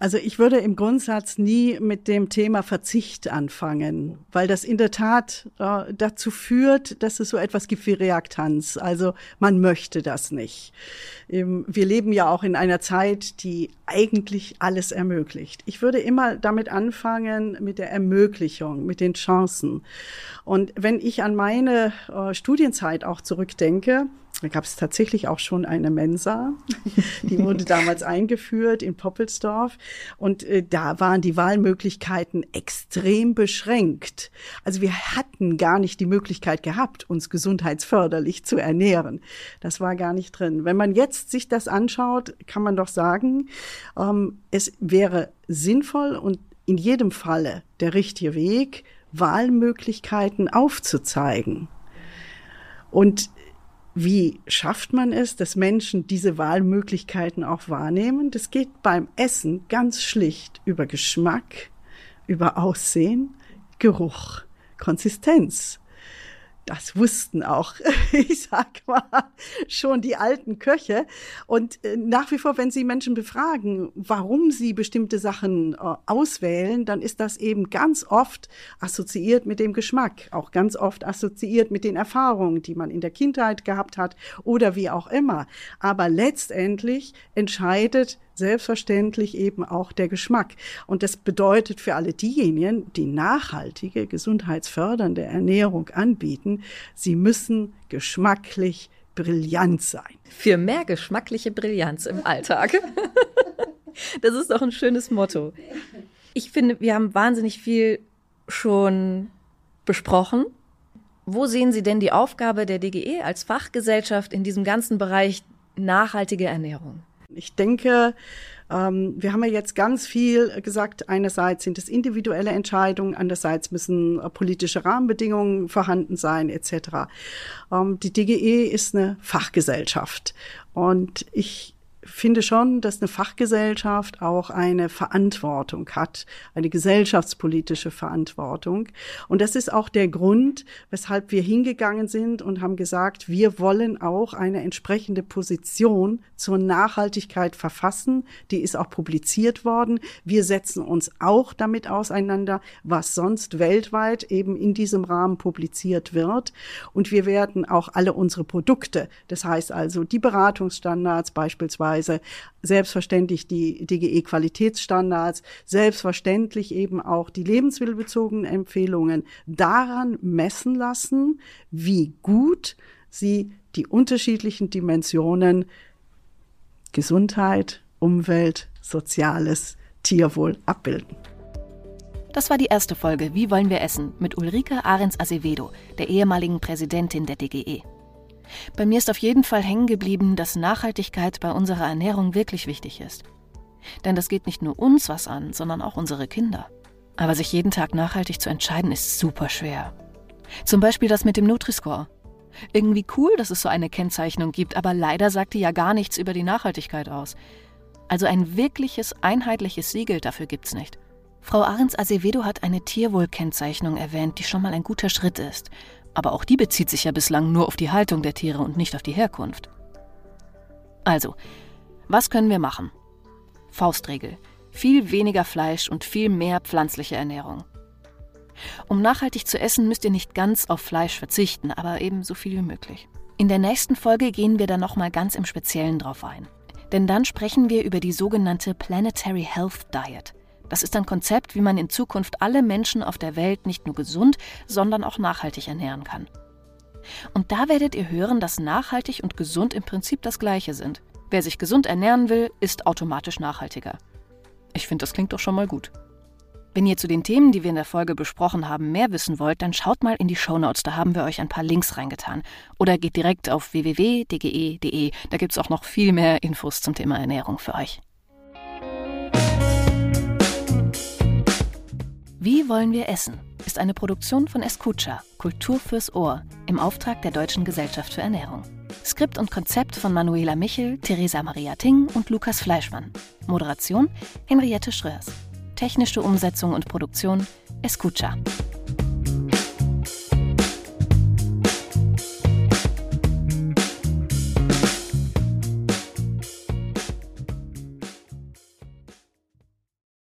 Also ich würde im Grundsatz nie mit dem Thema Verzicht anfangen, weil das in der Tat äh, dazu führt, dass es so etwas gibt wie Reaktanz. Also man möchte das nicht. Ähm, wir leben ja auch in einer Zeit, die eigentlich alles ermöglicht. Ich würde immer damit anfangen mit der Ermöglichung, mit den Chancen. Und wenn ich an meine äh, Studienzeit auch zurückdenke, da gab es tatsächlich auch schon eine Mensa. *laughs* Die wurde damals eingeführt in Poppelsdorf. Und äh, da waren die Wahlmöglichkeiten extrem beschränkt. Also wir hatten gar nicht die Möglichkeit gehabt, uns gesundheitsförderlich zu ernähren. Das war gar nicht drin. Wenn man jetzt sich das anschaut, kann man doch sagen, ähm, es wäre sinnvoll und in jedem Falle der richtige Weg, Wahlmöglichkeiten aufzuzeigen. Und wie schafft man es, dass Menschen diese Wahlmöglichkeiten auch wahrnehmen? Das geht beim Essen ganz schlicht über Geschmack, über Aussehen, Geruch, Konsistenz das wussten auch, *laughs* ich sag mal, schon die alten Köche. Und äh, nach wie vor, wenn Sie Menschen befragen, warum sie bestimmte Sachen äh, auswählen, dann ist das eben ganz oft assoziiert mit dem Geschmack, auch ganz oft assoziiert mit den Erfahrungen, die man in der Kindheit gehabt hat oder wie auch immer. Aber letztendlich entscheidet selbstverständlich eben auch der Geschmack. Und das bedeutet für alle diejenigen, die nachhaltige, gesundheitsfördernde Ernährung anbieten, sie müssen geschmacklich brillant sein. Für mehr geschmackliche Brillanz im Alltag. *laughs* Das ist doch ein schönes Motto. Ich finde, wir haben wahnsinnig viel schon besprochen. Wo sehen Sie denn die Aufgabe der DGE als Fachgesellschaft in diesem ganzen Bereich nachhaltige Ernährung? Ich denke, ähm, wir haben ja jetzt ganz viel gesagt. Einerseits sind es individuelle Entscheidungen, andererseits müssen äh, politische Rahmenbedingungen vorhanden sein, etc. Ähm, die DGE ist eine Fachgesellschaft und ich finde schon, dass eine Fachgesellschaft auch eine Verantwortung hat, eine gesellschaftspolitische Verantwortung. Und das ist auch der Grund, weshalb wir hingegangen sind und haben gesagt, wir wollen auch eine entsprechende Position zur Nachhaltigkeit verfassen. Die ist auch publiziert worden. Wir setzen uns auch damit auseinander, was sonst weltweit eben in diesem Rahmen publiziert wird. Und wir werden auch alle unsere Produkte, das heißt also die Beratungsstandards beispielsweise, Weise selbstverständlich die DGE-Qualitätsstandards, selbstverständlich eben auch die lebensmittelbezogenen Empfehlungen daran messen lassen, wie gut sie die unterschiedlichen Dimensionen Gesundheit, Umwelt, Soziales, Tierwohl abbilden. Das war die erste Folge Wie wollen wir essen mit Ulrike Ahrens Acevedo, der ehemaligen Präsidentin der DGE. Bei mir ist auf jeden Fall hängen geblieben, dass Nachhaltigkeit bei unserer Ernährung wirklich wichtig ist. Denn das geht nicht nur uns was an, sondern auch unsere Kinder. Aber sich jeden Tag nachhaltig zu entscheiden, ist super schwer. Zum Beispiel das mit dem Nutri-Score. Irgendwie cool, dass es so eine Kennzeichnung gibt, aber leider sagt die ja gar nichts über die Nachhaltigkeit aus. Also ein wirkliches, einheitliches Siegel dafür gibt's nicht. Frau Ahrens Acevedo hat eine Tierwohlkennzeichnung erwähnt, die schon mal ein guter Schritt ist. Aber auch die bezieht sich ja bislang nur auf die Haltung der Tiere und nicht auf die Herkunft. Also, was können wir machen? Faustregel. Viel weniger Fleisch und viel mehr pflanzliche Ernährung. Um nachhaltig zu essen, müsst ihr nicht ganz auf Fleisch verzichten, aber eben so viel wie möglich. In der nächsten Folge gehen wir dann nochmal ganz im Speziellen drauf ein. Denn dann sprechen wir über die sogenannte Planetary Health Diet. Das ist ein Konzept, wie man in Zukunft alle Menschen auf der Welt nicht nur gesund, sondern auch nachhaltig ernähren kann. Und da werdet ihr hören, dass nachhaltig und gesund im Prinzip das gleiche sind. Wer sich gesund ernähren will, ist automatisch nachhaltiger. Ich finde, das klingt doch schon mal gut. Wenn ihr zu den Themen, die wir in der Folge besprochen haben, mehr wissen wollt, dann schaut mal in die Shownotes, da haben wir euch ein paar Links reingetan. Oder geht direkt auf www.dge.de, da gibt es auch noch viel mehr Infos zum Thema Ernährung für euch. Wie wollen wir essen? ist eine Produktion von Escucha, Kultur fürs Ohr, im Auftrag der Deutschen Gesellschaft für Ernährung. Skript und Konzept von Manuela Michel, Theresa Maria Ting und Lukas Fleischmann. Moderation Henriette Schröers. Technische Umsetzung und Produktion Escucha.